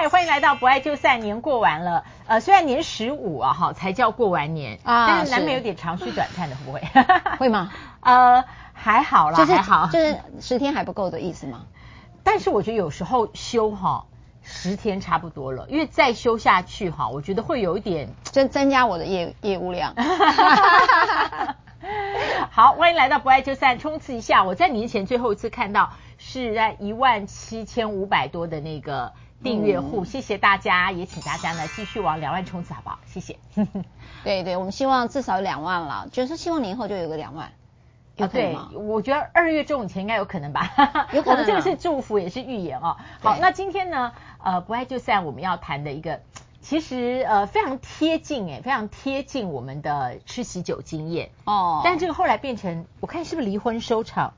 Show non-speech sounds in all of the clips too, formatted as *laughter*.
嗨，欢迎来到不爱就散，年过完了，呃，虽然年十五啊，哈，才叫过完年啊，但是难免有点长吁短叹的，会不会？*laughs* 会吗？*laughs* 呃，还好啦，就是、还好，就是十天还不够的意思吗？*laughs* 但是我觉得有时候休哈十天差不多了，因为再休下去哈，我觉得会有一点增增加我的业业务量。好，欢迎来到不爱就散，冲刺一下。我在年前最后一次看到是在一万七千五百多的那个订阅户，嗯、谢谢大家，也请大家呢继续往两万冲刺，好不好？谢谢。*laughs* 对对，我们希望至少两万了，就是希望年后就有个两万。有可能吗？对，我觉得二月中以前应该有可能吧。*laughs* 有可能、啊，*laughs* 我们这个是祝福，也是预言哦。好，那今天呢，呃，不爱就散，我们要谈的一个。其实呃非常贴近诶，非常贴近我们的吃喜酒经验哦。但这个后来变成，我看是不是离婚收场？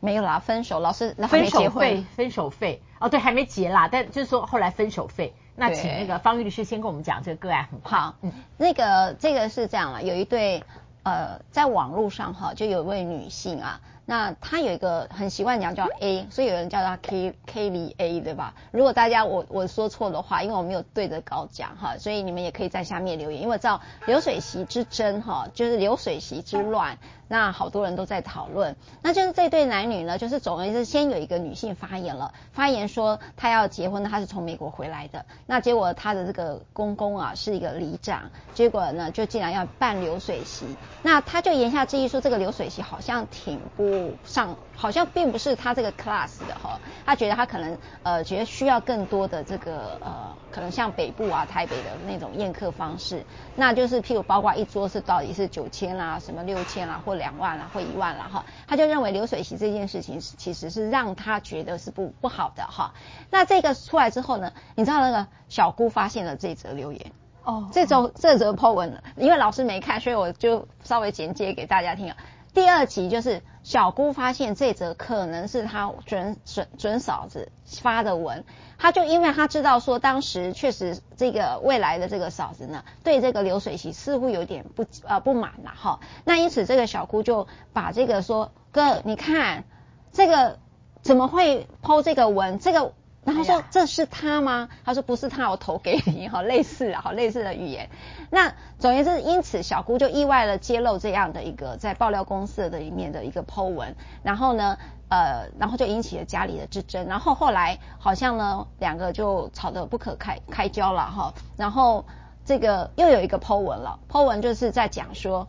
没有啦，分手。老师，分手费，分手费。哦，对，还没结啦。但就是说后来分手费。那请那个方玉律师先跟我们讲这个个案很快。好，嗯，那个这个是这样了，有一对呃在网络上哈，就有一位女性啊。那她有一个很习惯讲叫 A，所以有人叫她 K Kelly A，对吧？如果大家我我说错的话，因为我没有对着稿讲哈，所以你们也可以在下面留言。因为照流水席之争哈，就是流水席之乱，那好多人都在讨论。那就是这对男女呢，就是总而言之，先有一个女性发言了，发言说她要结婚，她是从美国回来的。那结果她的这个公公啊是一个里长，结果呢就竟然要办流水席，那他就言下之意说这个流水席好像挺不。上好像并不是他这个 class 的哈，他觉得他可能呃觉得需要更多的这个呃可能像北部啊台北的那种宴客方式，那就是譬如包括一桌是到底是九千啦，什么六千啦，或两万啦，或一万啦哈，他就认为流水席这件事情其实是让他觉得是不不好的哈。那这个出来之后呢，你知道那个小姑发现了这则留言哦，这则这则 po 文，因为老师没看，所以我就稍微简介给大家听啊。第二集就是小姑发现这则可能是她准准准嫂子发的文，她就因为她知道说当时确实这个未来的这个嫂子呢，对这个流水席似乎有点不呃不满了哈，那因此这个小姑就把这个说哥，你看这个怎么会剖这个文这个。然后说这是他吗？他说不是他，我投给你，好类似啊，好类似的语言。那总而言之，因此小姑就意外的揭露这样的一个在爆料公司的里面的一个 po 文，然后呢，呃，然后就引起了家里的之争，然后后来好像呢两个就吵得不可开开交了哈，然后这个又有一个 po 文了，po 文就是在讲说，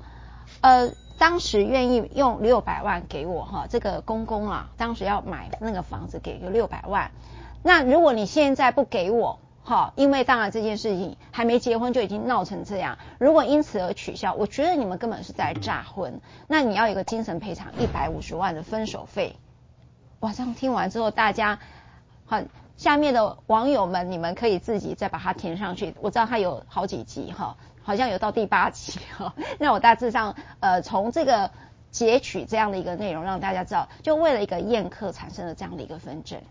呃，当时愿意用六百万给我哈，这个公公啊，当时要买那个房子给个六百万。那如果你现在不给我，哈，因为当然这件事情还没结婚就已经闹成这样，如果因此而取消，我觉得你们根本是在诈婚。那你要有个精神赔偿一百五十万的分手费。哇，这样听完之后，大家很，下面的网友们，你们可以自己再把它填上去。我知道它有好几集哈，好像有到第八集哈。*laughs* 那我大致上呃从这个截取这样的一个内容，让大家知道，就为了一个宴客产生了这样的一个纷争。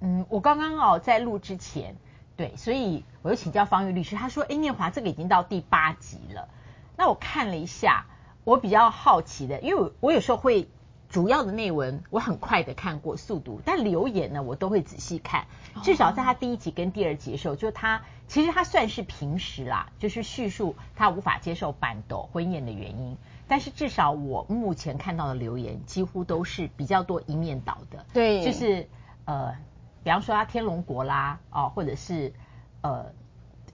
嗯，我刚刚哦在录之前，对，所以我又请教方玉律师，他说，哎，念华这个已经到第八集了。那我看了一下，我比较好奇的，因为我我有时候会主要的内文我很快的看过速读，但留言呢我都会仔细看。至少在他第一集跟第二集的时候，就他其实他算是平时啦，就是叙述他无法接受板斗婚宴的原因。但是至少我目前看到的留言几乎都是比较多一面倒的，对，就是呃。比方说他天龙国啦，哦，或者是呃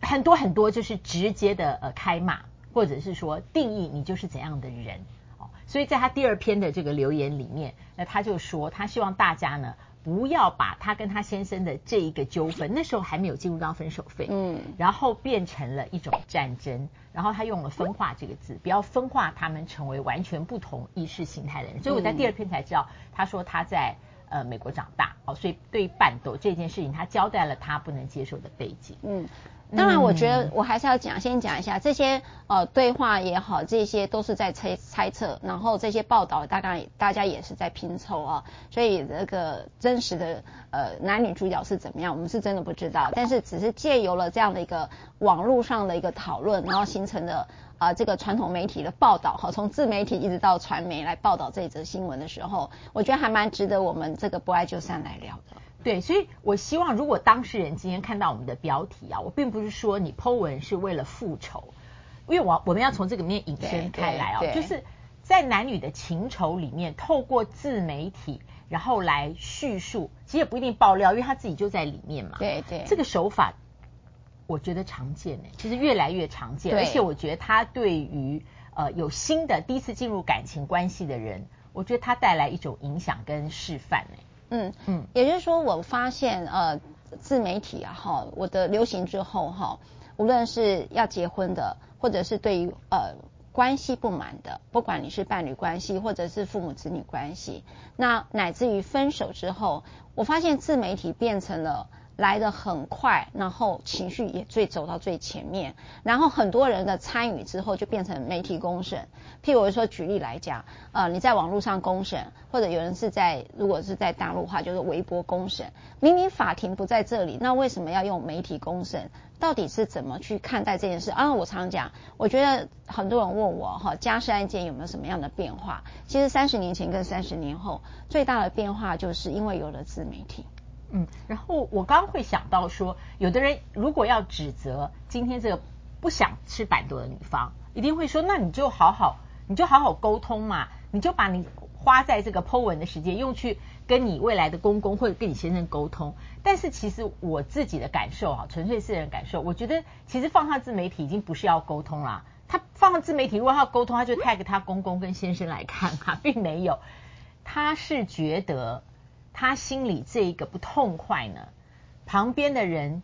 很多很多就是直接的呃开骂，或者是说定义你就是怎样的人哦，所以在他第二篇的这个留言里面，那他就说他希望大家呢不要把他跟他先生的这一个纠纷，那时候还没有进入到分手费，嗯，然后变成了一种战争，然后他用了分化这个字，不要分化他们成为完全不同意识形态的人，所以我在第二篇才知道，他说他在。呃，美国长大哦，所以对于办桌这件事情，他交代了他不能接受的背景。嗯，当然，我觉得我还是要讲，先讲一下这些呃对话也好，这些都是在猜猜测，然后这些报道大概大家也是在拼凑啊，所以这个真实的呃男女主角是怎么样，我们是真的不知道，但是只是借由了这样的一个网络上的一个讨论，然后形成的。啊，这个传统媒体的报道哈，从自媒体一直到传媒来报道这则新闻的时候，我觉得还蛮值得我们这个不爱就散来聊的。对，所以我希望如果当事人今天看到我们的标题啊，我并不是说你 Po 文是为了复仇，因为我我们要从这个面引申开来啊，就是在男女的情仇里面，透过自媒体然后来叙述，其实也不一定爆料，因为他自己就在里面嘛。对对，这个手法我觉得常见呢，其实越来越常见，而且我觉得它对于呃有新的第一次进入感情关系的人，我觉得它带来一种影响跟示范呢。嗯嗯，也就是说，我发现呃，自媒体啊哈，我的流行之后哈，无论是要结婚的，或者是对于呃关系不满的，不管你是伴侣关系，或者是父母子女关系，那乃至于分手之后，我发现自媒体变成了。来得很快，然后情绪也最走到最前面，然后很多人的参与之后就变成媒体公审。譬如说，举例来讲，呃，你在网络上公审，或者有人是在，如果是在大陆话，就是微博公审。明明法庭不在这里，那为什么要用媒体公审？到底是怎么去看待这件事？啊，我常常讲，我觉得很多人问我哈，家事案件有没有什么样的变化？其实三十年前跟三十年后最大的变化，就是因为有了自媒体。嗯，然后我刚会想到说，有的人如果要指责今天这个不想吃板豆的女方，一定会说，那你就好好，你就好好沟通嘛，你就把你花在这个 Po 文的时间用去跟你未来的公公或者跟你先生沟通。但是其实我自己的感受啊，纯粹私人感受，我觉得其实放上自媒体已经不是要沟通啦。他放上自媒体，如果他要沟通，他就 tag 他公公跟先生来看哈，并没有，他是觉得。他心里这一个不痛快呢，旁边的人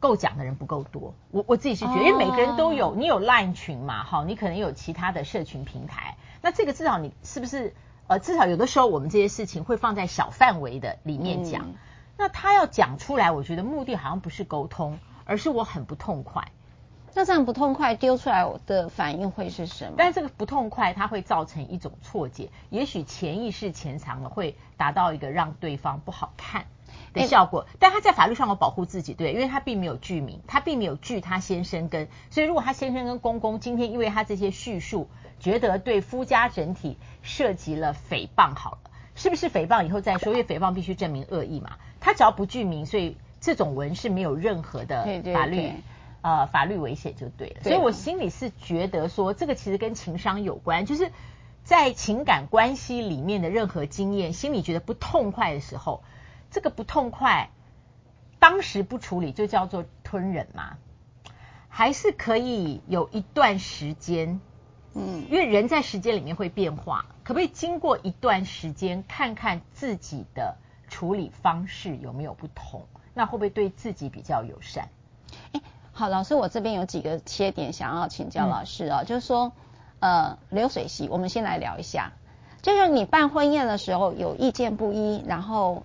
够讲的人不够多。我我自己是觉得，因为每个人都有，你有 Line 群嘛，好，你可能有其他的社群平台。那这个至少你是不是呃，至少有的时候我们这些事情会放在小范围的里面讲。嗯。那他要讲出来，我觉得目的好像不是沟通，而是我很不痛快。那这样不痛快丢出来，我的反应会是什么？但这个不痛快，它会造成一种错解，也许潜意识潜藏了，会达到一个让对方不好看的效果。欸、但他在法律上有保护自己，对，因为他并没有具名，他并没有具他先生跟，所以如果他先生跟公公今天因为他这些叙述，觉得对夫家整体涉及了诽谤，好了，是不是诽谤以后再说？因为诽谤必须证明恶意嘛，他只要不具名，所以这种文是没有任何的法律。对对对呃，法律危险就对了，所以我心里是觉得说，这个其实跟情商有关，就是在情感关系里面的任何经验，心里觉得不痛快的时候，这个不痛快，当时不处理就叫做吞忍嘛，还是可以有一段时间，嗯，因为人在时间里面会变化，可不可以经过一段时间，看看自己的处理方式有没有不同，那会不会对自己比较友善？欸好，老师，我这边有几个切点想要请教老师啊、哦嗯，就是说，呃，流水席，我们先来聊一下，就是你办婚宴的时候有意见不一，然后，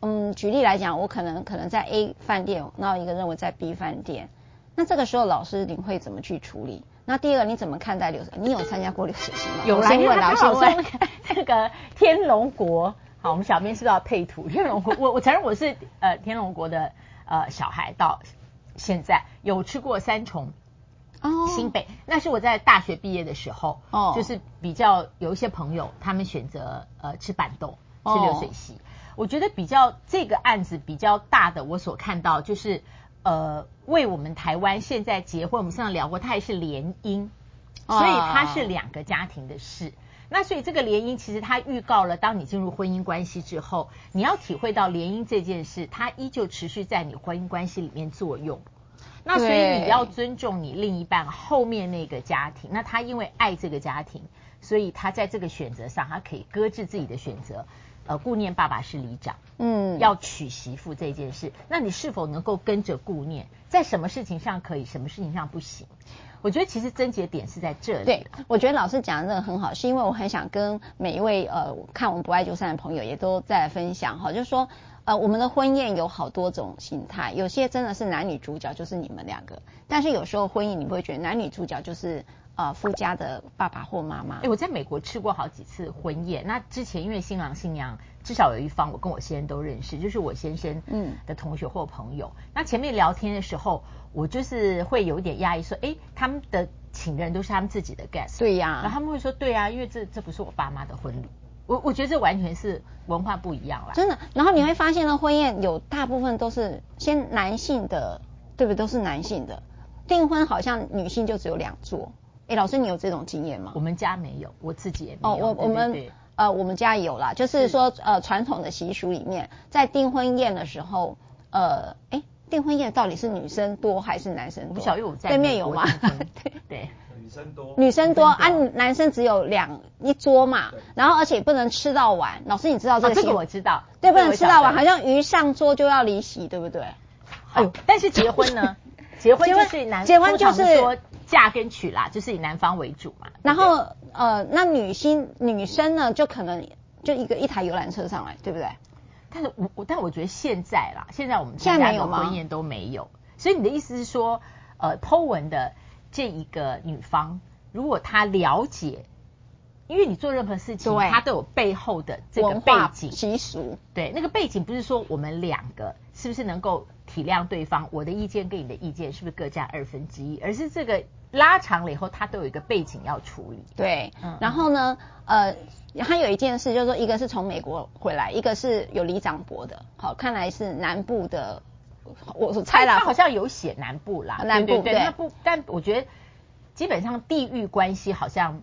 嗯，举例来讲，我可能可能在 A 饭店，然后一个认为在 B 饭店，那这个时候老师你会怎么去处理？那第二个，你怎么看待流水？你有参加过流水席吗？有来，因为他好像那个天龙国，好，我们小编是不是要配图？天龙国，我我承认我是呃天龙国的呃小孩到。现在有吃过三重哦，新北，那是我在大学毕业的时候哦，就是比较有一些朋友，他们选择呃吃板豆，吃流水席。我觉得比较这个案子比较大的，我所看到就是呃为我们台湾现在结婚，我们上次聊过，他也是联姻，所以他是两个家庭的事。那所以这个联姻其实它预告了，当你进入婚姻关系之后，你要体会到联姻这件事，它依旧持续在你婚姻关系里面作用。那所以你要尊重你另一半后面那个家庭。那他因为爱这个家庭，所以他在这个选择上，他可以搁置自己的选择，呃，顾念爸爸是里长，嗯，要娶媳妇这件事，那你是否能够跟着顾念，在什么事情上可以，什么事情上不行？我觉得其实症结点是在这里。对，我觉得老师讲的这个很好，是因为我很想跟每一位呃看我们不爱就散的朋友也都在分享哈，就是说呃我们的婚宴有好多种形态，有些真的是男女主角就是你们两个，但是有时候婚姻你不会觉得男女主角就是呃夫家的爸爸或妈妈。哎，我在美国吃过好几次婚宴，那之前因为新郎新娘至少有一方我跟我先生都认识，就是我先生嗯的同学或朋友，嗯，那前面聊天的时候。我就是会有点压抑，说，哎，他们的请的人都是他们自己的 guest，对呀，然后他们会说，对啊，因为这这不是我爸妈的婚礼，我我觉得这完全是文化不一样啦。真的，然后你会发现呢，婚宴有大部分都是先男性的，对不对？都是男性的订婚，好像女性就只有两桌。哎，老师，你有这种经验吗？我们家没有，我自己也没有。哦，我我们呃，我们家有啦，就是说呃，传统的习俗里面，在订婚宴的时候，呃，哎，订婚宴到底是女生多还是男生多？不晓得我在对面有吗？*laughs* 对对，女生多，女生多啊，男生只有两一桌嘛，然后而且不能吃到晚。老师，你知道这个？这个我知道，对，不能吃到晚，好像鱼上桌就要离席，对不对？哎呦，但是结婚呢？*laughs* 结婚就是男，结婚就是说嫁跟娶啦，就是以男方为主嘛。然后呃，那女性女生呢，就可能就一个一台游览车上来，对不对？但是我我但我觉得现在啦，现在我们现在婚宴都没有。所以你的意思是说，呃，Po 文的这一个女方，如果她了解，因为你做任何事情，她都有背后的这个背景习俗。对，那个背景不是说我们两个是不是能够。体谅对方，我的意见跟你的意见是不是各占二分之一？而是这个拉长了以后，他都有一个背景要处理。对，嗯、然后呢，呃，还有一件事就是说，一个是从美国回来，一个是有里长伯的。好，看来是南部的，我我猜啦，他好像有写南部啦，南部对，那不，但我觉得基本上地域关系好像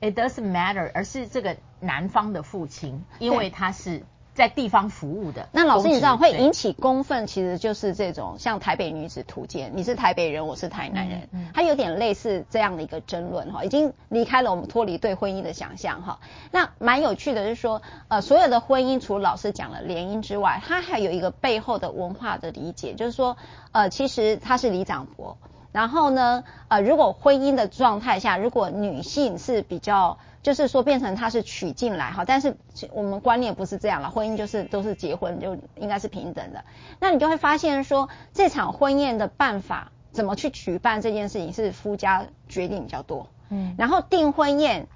it doesn't matter，而是这个男方的父亲，因为他是。在地方服务的，那老师你知道会引起公愤，其实就是这种像台北女子图鉴，你是台北人，我是台南人，嗯嗯、它有点类似这样的一个争论哈，已经离开了我们脱离对婚姻的想象哈。那蛮有趣的是说，呃，所有的婚姻除了老师讲了联姻之外，它还有一个背后的文化的理解，就是说，呃，其实他是里长伯，然后呢，呃，如果婚姻的状态下，如果女性是比较。就是说变成她是娶进来哈，但是我们观念不是这样了，婚姻就是都是结婚就应该是平等的。那你就会发现说，这场婚宴的办法怎么去举办这件事情是夫家决定比较多，嗯，然后订婚宴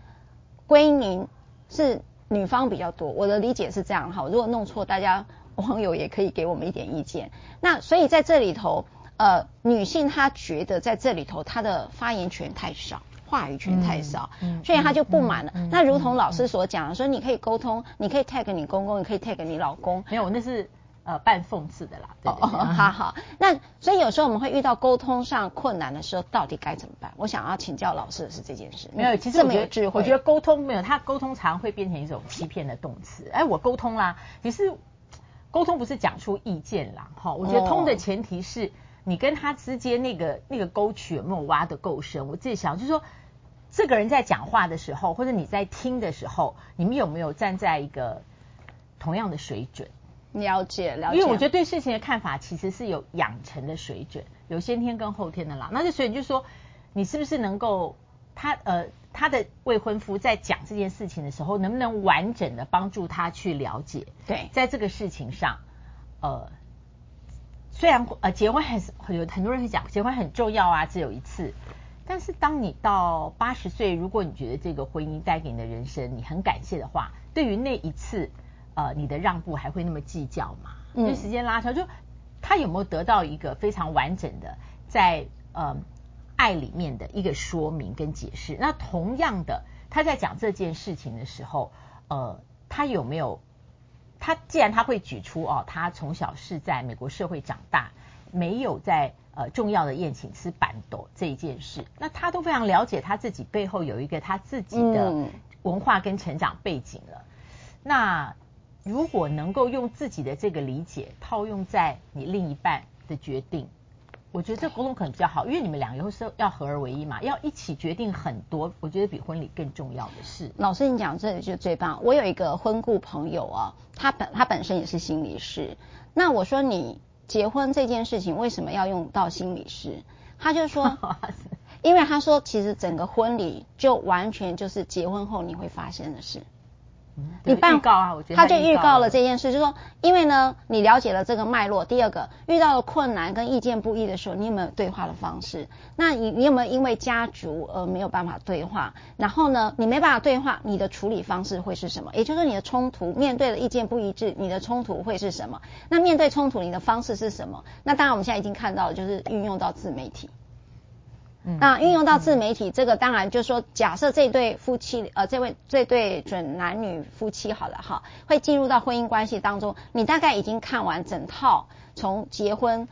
归宁是女方比较多。我的理解是这样哈，如果弄错，大家网友也可以给我们一点意见。那所以在这里头，呃，女性她觉得在这里头她的发言权太少。话语权太少，所以他就不满了。嗯嗯、那如同老师所讲的，说你可以沟通，你可以 tag 你公公，你可以 tag 你老公。没有，那是呃半讽刺的啦。对对对哦，好好。那所以有时候我们会遇到沟通上困难的时候，到底该怎么办？我想要请教老师的是这件事。没有，其实我觉得，我觉得沟通没有，他沟通常会变成一种欺骗的动词。哎，我沟通啦，其实沟通不是讲出意见啦，哈。我觉得通的前提是。你跟他之间那个那个沟渠有没有挖得够深？我自己想就是说，这个人在讲话的时候，或者你在听的时候，你们有没有站在一个同样的水准？了解，了解。因为我觉得对事情的看法其实是有养成的水准，有先天跟后天的啦。那就所以就说，你是不是能够他呃他的未婚夫在讲这件事情的时候，能不能完整的帮助他去了解？对，在这个事情上，呃。虽然呃结婚还是有很多人会讲结婚很重要啊，只有一次。但是当你到八十岁，如果你觉得这个婚姻带给你的人生你很感谢的话，对于那一次呃你的让步还会那么计较吗？嗯，就时间拉长，就他有没有得到一个非常完整的在呃爱里面的一个说明跟解释？那同样的，他在讲这件事情的时候，呃，他有没有？他既然他会举出哦，他从小是在美国社会长大，没有在呃重要的宴请吃板斗这一件事，那他都非常了解他自己背后有一个他自己的文化跟成长背景了。嗯、那如果能够用自己的这个理解套用在你另一半的决定。我觉得这沟通可能比较好，因为你们两个以后是要合而为一嘛，要一起决定很多，我觉得比婚礼更重要的事。老师，你讲这里就最棒。我有一个婚顾朋友啊，他本他本身也是心理师。那我说你结婚这件事情为什么要用到心理师？他就说，*laughs* 因为他说其实整个婚礼就完全就是结婚后你会发生的事。你办告啊，我觉得他就预告了这件事，就是说，因为呢，你了解了这个脉络。第二个，遇到了困难跟意见不一的时候，你有没有对话的方式？那你你有没有因为家族而没有办法对话？然后呢，你没办法对话，你的处理方式会是什么？也就是说，你的冲突面对的意见不一致，你的冲突会是什么？那面对冲突，你的方式是什么？那当然，我们现在已经看到了，就是运用到自媒体。嗯，那运用到自媒体，这个当然就是说，假设这对夫妻，呃，这位这对准男女夫妻好了哈，会进入到婚姻关系当中，你大概已经看完整套从结婚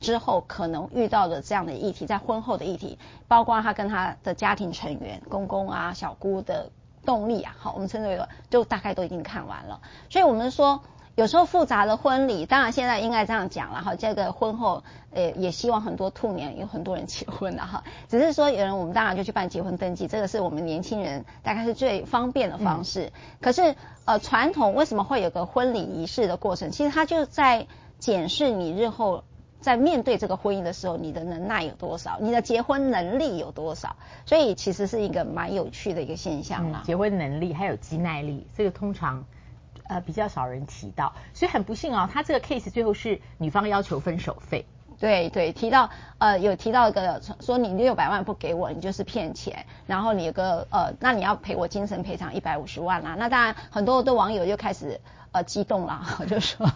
之后可能遇到的这样的议题，在婚后的议题，包括他跟他的家庭成员、公公啊、小姑的动力啊，好，我们称之为就大概都已经看完了，所以我们说。有时候复杂的婚礼，当然现在应该这样讲了哈。这个婚后，呃，也希望很多兔年有很多人结婚了哈。*laughs* 只是说有人，我们当然就去办结婚登记，这个是我们年轻人大概是最方便的方式。嗯、可是，呃，传统为什么会有个婚礼仪式的过程？其实它就在检视你日后在面对这个婚姻的时候，你的能耐有多少，你的结婚能力有多少。所以其实是一个蛮有趣的一个现象了、嗯。结婚能力还有肌耐力，这个通常。呃，比较少人提到，所以很不幸啊，他这个 case 最后是女方要求分手费。对对，提到呃有提到一个说你六百万不给我，你就是骗钱，然后你有个呃，那你要赔我精神赔偿一百五十万啊。那当然很多的网友就开始呃激动了，*laughs* 就说。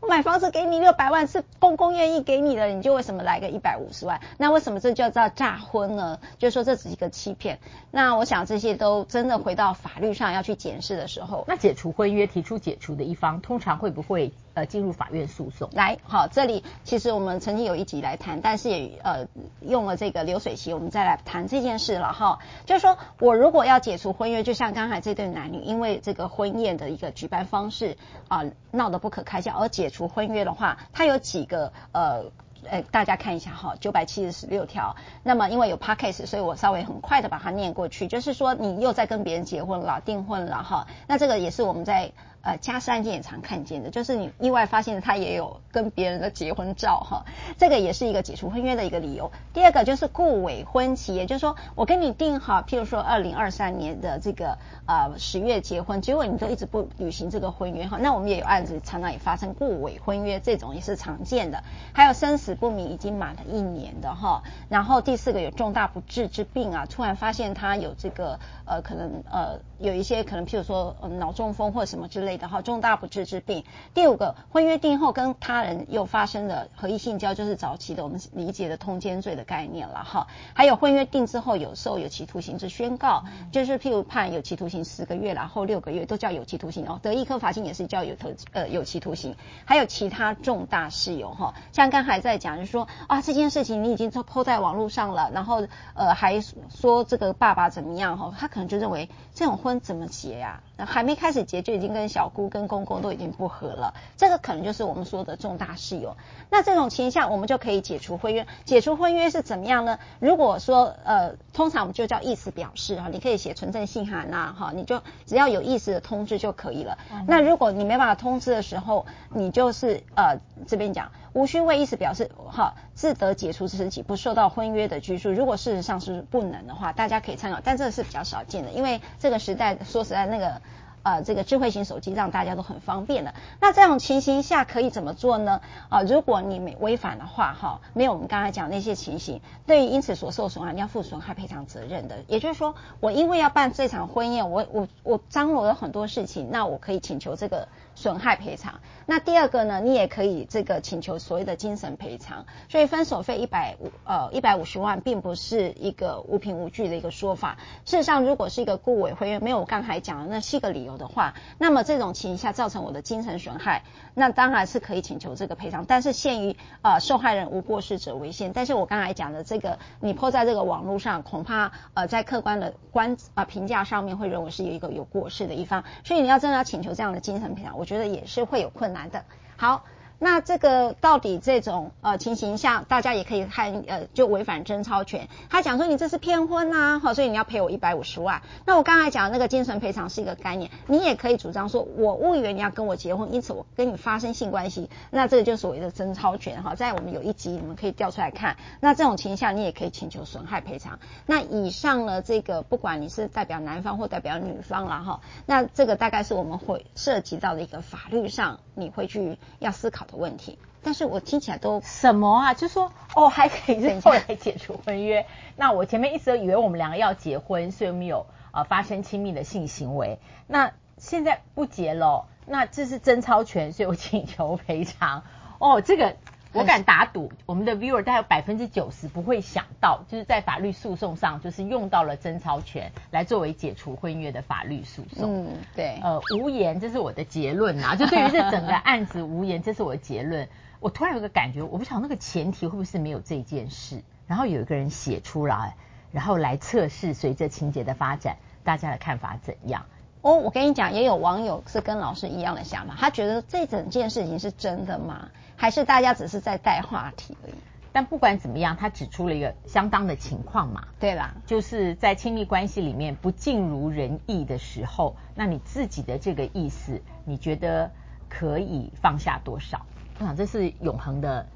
我买房子给你六百万是公公愿意给你的，你就为什么来个一百五十万？那为什么这叫做诈婚呢？就是说这只是一个欺骗。那我想这些都真的回到法律上要去检视的时候，那解除婚约提出解除的一方，通常会不会呃进入法院诉讼？来，好，这里其实我们曾经有一集来谈，但是也呃用了这个流水席，我们再来谈这件事了哈。就是说我如果要解除婚约，就像刚才这对男女，因为这个婚宴的一个举办方式啊闹得不可开交。而解除婚约的话，它有几个呃呃，大家看一下哈，九百七十六条。那么因为有 podcast，所以我稍微很快的把它念过去。就是说，你又在跟别人结婚了，订婚了哈。那这个也是我们在。呃，家事案件也常看见的，就是你意外发现他也有跟别人的结婚照哈，这个也是一个解除婚约的一个理由。第二个就是顾伪婚期，也就是说我跟你定好，譬如说二零二三年的这个呃十月结婚，结果你都一直不履行这个婚约哈，那我们也有案子常常也发生顾伪婚约，这种也是常见的。还有生死不明已经满了一年的哈，然后第四个有重大不治之病啊，突然发现他有这个呃可能呃有一些可能譬如说呃脑中风或什么之类的。的哈，重大不治之病。第五个，婚约定后跟他人又发生了合意性交，就是早期的我们理解的通奸罪的概念了哈。还有婚约定之后有受有期徒刑之宣告，就是譬如判有期徒刑十个月，然后六个月都叫有期徒刑哦。得易科罚金也是叫有头呃有期徒刑。还有其他重大事由哈，像刚才在讲就是说啊这件事情你已经都 po 在网络上了，然后呃还说这个爸爸怎么样哈，他可能就认为这种婚怎么结呀、啊？还没开始结就已经跟小姑跟公公都已经不和了，这个可能就是我们说的重大事由。那这种情况，我们就可以解除婚约。解除婚约是怎么样呢？如果说呃，通常我们就叫意思表示哈，你可以写存证信函呐哈，你就只要有意思的通知就可以了。嗯、那如果你没办法通知的时候，你就是呃这边讲，无需为意思表示哈，自得解除之时起，不受到婚约的拘束。如果事实上是不能的话，大家可以参考，但这个是比较少见的，因为这个时代说实在那个。呃，这个智慧型手机让大家都很方便的。那这种情形下可以怎么做呢？啊、如果你没违反的话，哈，没有我们刚才讲那些情形，对于因此所受损害，你要负损害赔偿责任的。也就是说，我因为要办这场婚宴，我我我张罗了很多事情，那我可以请求这个。损害赔偿。那第二个呢，你也可以这个请求所谓的精神赔偿。所以分手费一百五呃一百五十万，并不是一个无凭无据的一个说法。事实上，如果是一个顾委会没有我刚才讲的那七个理由有的话，那么这种情形下造成我的精神损害，那当然是可以请求这个赔偿。但是限于呃受害人无过失者为限。但是我刚才讲的这个，你泼在这个网络上，恐怕呃在客观的观呃评价上面会认为是有一个有过失的一方。所以你要真的要请求这样的精神赔偿，我觉得也是会有困难的。好。那这个到底这种呃情形下，大家也可以看呃就违反贞操权。他讲说你这是骗婚呐、啊，好，所以你要赔我一百五十万。那我刚才讲的那个精神赔偿是一个概念，你也可以主张说我误以为你要跟我结婚，因此我跟你发生性关系，那这个就是所谓的贞操权哈。在我们有一集你们可以调出来看。那这种情形下你也可以请求损害赔偿。那以上呢这个不管你是代表男方或代表女方了哈，那这个大概是我们会涉及到的一个法律上你会去要思考的问题，但是我听起来都什么啊？就说哦，还可以 *laughs* 是后来解除婚约。那我前面一直都以为我们两个要结婚，所以我们有呃发生亲密的性行为。那现在不结了，那这是贞操权，所以我请求赔偿。哦，这个我敢打赌，我们的 viewer 大概有百分之九十不会想到，就是在法律诉讼上，就是用到了贞操权来作为解除婚约的法律诉讼。嗯，对。呃，无言，这是我的结论啊。就对于这整个案子无言，这是我的结论。我突然有个感觉，我不晓得那个前提会不会是没有这件事，然后有一个人写出来，然后来测试随着情节的发展，大家的看法怎样？哦，我跟你讲，也有网友是跟老师一样的想法，他觉得这整件事情是真的吗？还是大家只是在带话题而已？但不管怎么样，他指出了一个相当的情况嘛。对啦，就是在亲密关系里面不尽如人意的时候，那你自己的这个意思，你觉得可以放下多少？我想这是永恒的、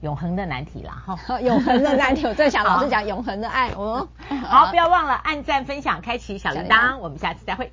永恒的难题啦。哈，*laughs* 永恒的难题，我在想老师讲永恒的爱哦。好，不要忘了按赞、分享、开启小铃铛，我们下次再会。